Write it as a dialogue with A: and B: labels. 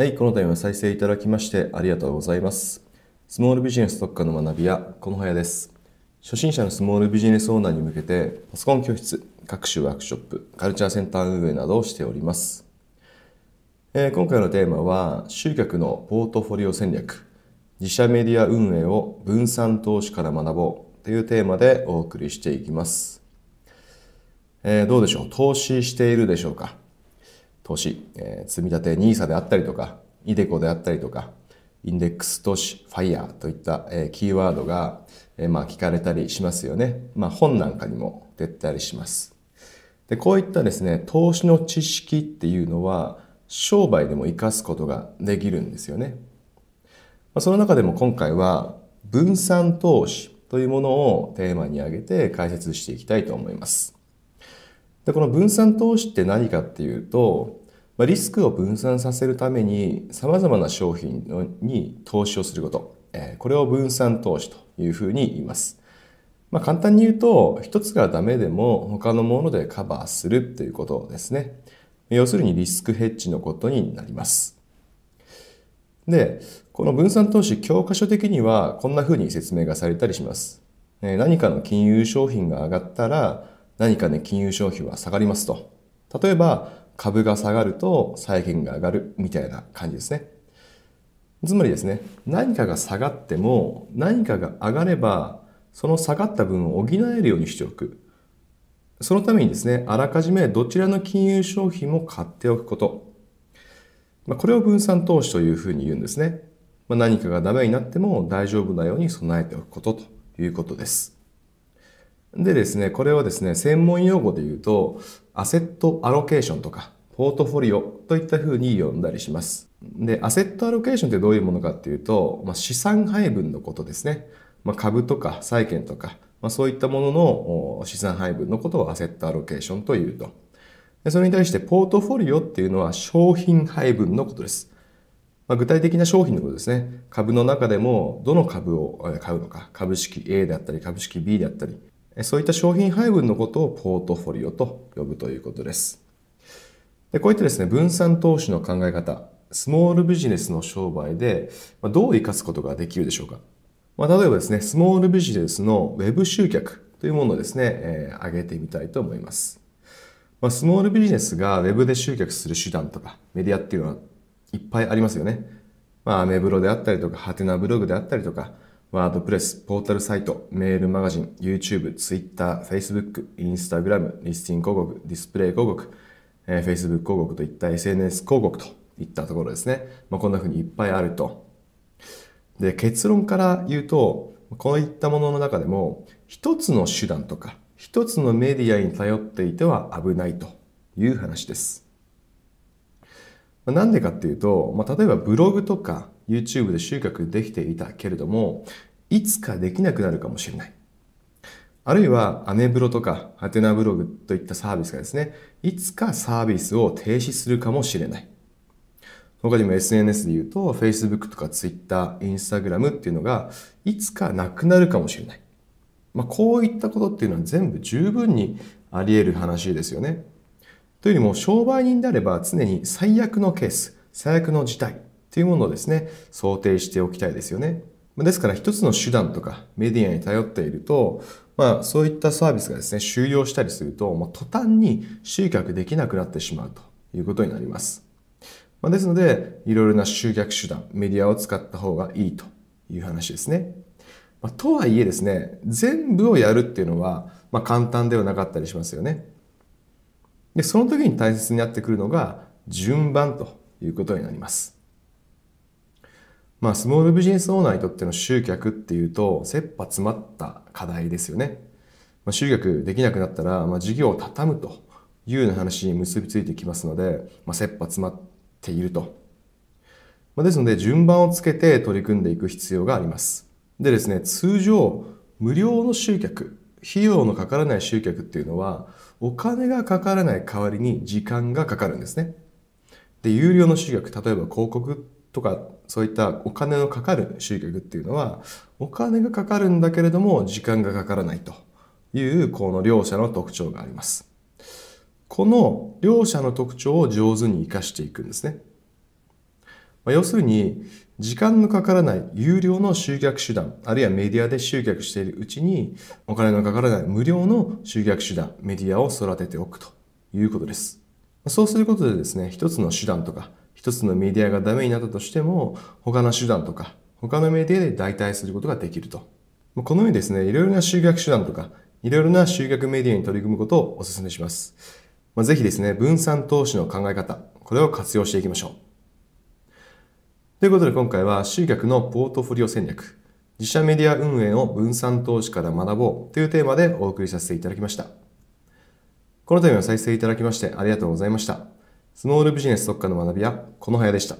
A: はい、この度は再生いただきましてありがとうございます。スモールビジネス特化の学び屋、このはやです。初心者のスモールビジネスオーナーに向けて、パソコン教室、各種ワークショップ、カルチャーセンター運営などをしております。えー今回のテーマは、集客のポートフォリオ戦略、自社メディア運営を分散投資から学ぼうというテーマでお送りしていきます。えーどうでしょう？投資しているでしょうか？投資、えー積み立て NISA であったりとか、イデコであったりとか、インデックス投資、ファイヤーといった、えーキーワードが、えーまあ聞かれたりしますよね。まあ本なんかにも出たりします。で、こういったですね、投資の知識っていうのは、商売でも活かすことができるんですよね。まあその中でも今回は、分散投資というものをテーマに挙げて解説していきたいと思います。で、この分散投資って何かっていうと、まあ、リスクを分散させるために様々な商品に投資をすること、えーこれを分散投資というふうに言います。まあ、簡単に言うと、一つがダメでも他のものでカバーするということですね。要するにリスクヘッジのことになります。で、この分散投資教科書的にはこんな風に説明がされたりします。何かの金融商品が上がったら何かね金融商品は下がりますと。例えば株が下がると債券が上がるみたいな感じですね。つまりですね、何かが下がっても何かが上がればその下がった分を補えるようにしておく。そのためにですね、あらかじめどちらの金融商品も買っておくこと。まあ、これを分散投資というふうに言うんですね。まあ、何かがダメになっても大丈夫なように備えておくことということです。でですね、これはですね、専門用語で言うと、アセットアロケーションとか、ポートフォリオといったふうに呼んだりします。で、アセットアロケーションってどういうものかっていうと、まあ、資産配分のことですね。まあ、株とか債券とか、まあ、そういったものの資産配分のことをアセットアロケーションというと。でそれに対して、ポートフォリオっていうのは商品配分のことです。まあ、具体的な商品のことですね。株の中でもどの株を買うのか、株式 A であったり、株式 B であったり、そういった商品配分のことをポートフォリオと呼ぶということです。でこういったですね、分散投資の考え方、スモールビジネスの商売でどう活かすことができるでしょうか。まあ、例えばですね、スモールビジネスのウェブ集客というものをですね、えー挙げてみたいと思います。まあ、スモールビジネスがウェブで集客する手段とかメディアっていうのはいっぱいありますよね。まあ、アメブロであったりとか、ハテナブログであったりとか、ワードプレス、ポータルサイト、メールマガジン、YouTube、Twitter、Facebook、Instagram、リスティング広告、ディスプレイ広告、えー Facebook 広告といった SNS 広告といったところですね。まあ、こんな風にいっぱいあると。で、結論から言うと、こういったものの中でも、一つの手段とか、一つのメディアに頼っていては危ないという話です。なんでかっていうと、まあ、例えばブログとか YouTube で集客できていたけれども、いつかできなくなるかもしれない。あるいはアメブロとかハテナブログといったサービスがですね、いつかサービスを停止するかもしれない。他にも SNS で言うと Facebook とか Twitter、Instagram っていうのがいつかなくなるかもしれない。まあ、こういったことっていうのは全部十分にあり得る話ですよね。というよりも商売人であれば常に最悪のケース、最悪の事態というものをですね、想定しておきたいですよね。ですから一つの手段とかメディアに頼っていると、まあそういったサービスがですね、終了したりすると、まあ、途端に集客できなくなってしまうということになります。まあ、ですので、いろいろな集客手段、メディアを使った方がいいという話ですね。まあ、とはいえですね、全部をやるっていうのは、まあ、簡単ではなかったりしますよね。で、その時に大切になってくるのが、順番ということになります。まあ、スモールビジネスオーナーにとっての集客っていうと、切羽詰まった課題ですよね。まあ、集客できなくなったら、まあ、事業を畳むというような話に結びついてきますので、まあ、切羽詰まっていると。まあ、ですので、順番をつけて取り組んでいく必要があります。でですね、通常、無料の集客、費用のかからない集客っていうのは、お金がかからない代わりに時間がかかるんですね。で、有料の集客、例えば広告とか、そういったお金のかかる集客っていうのは、お金がかかるんだけれども、時間がかからないという、この両者の特徴があります。この両者の特徴を上手に活かしていくんですね。まあ、要するに、時間のかからない有料の集客手段、あるいはメディアで集客しているうちに、お金のかからない無料の集客手段、メディアを育てておくということです。そうすることでですね、一つの手段とか、一つのメディアがダメになったとしても、他の手段とか、他のメディアで代替することができると。このようにですね、いろいろな集客手段とか、いろいろな集客メディアに取り組むことをお勧めします。ま、ぜひですね、分散投資の考え方、これを活用していきましょう。ということで今回は集客のポートフォリオ戦略、自社メディア運営を分散投資から学ぼうというテーマでお送りさせていただきました。この度は再生いただきましてありがとうございました。スモールビジネス特化の学びはこの早でした。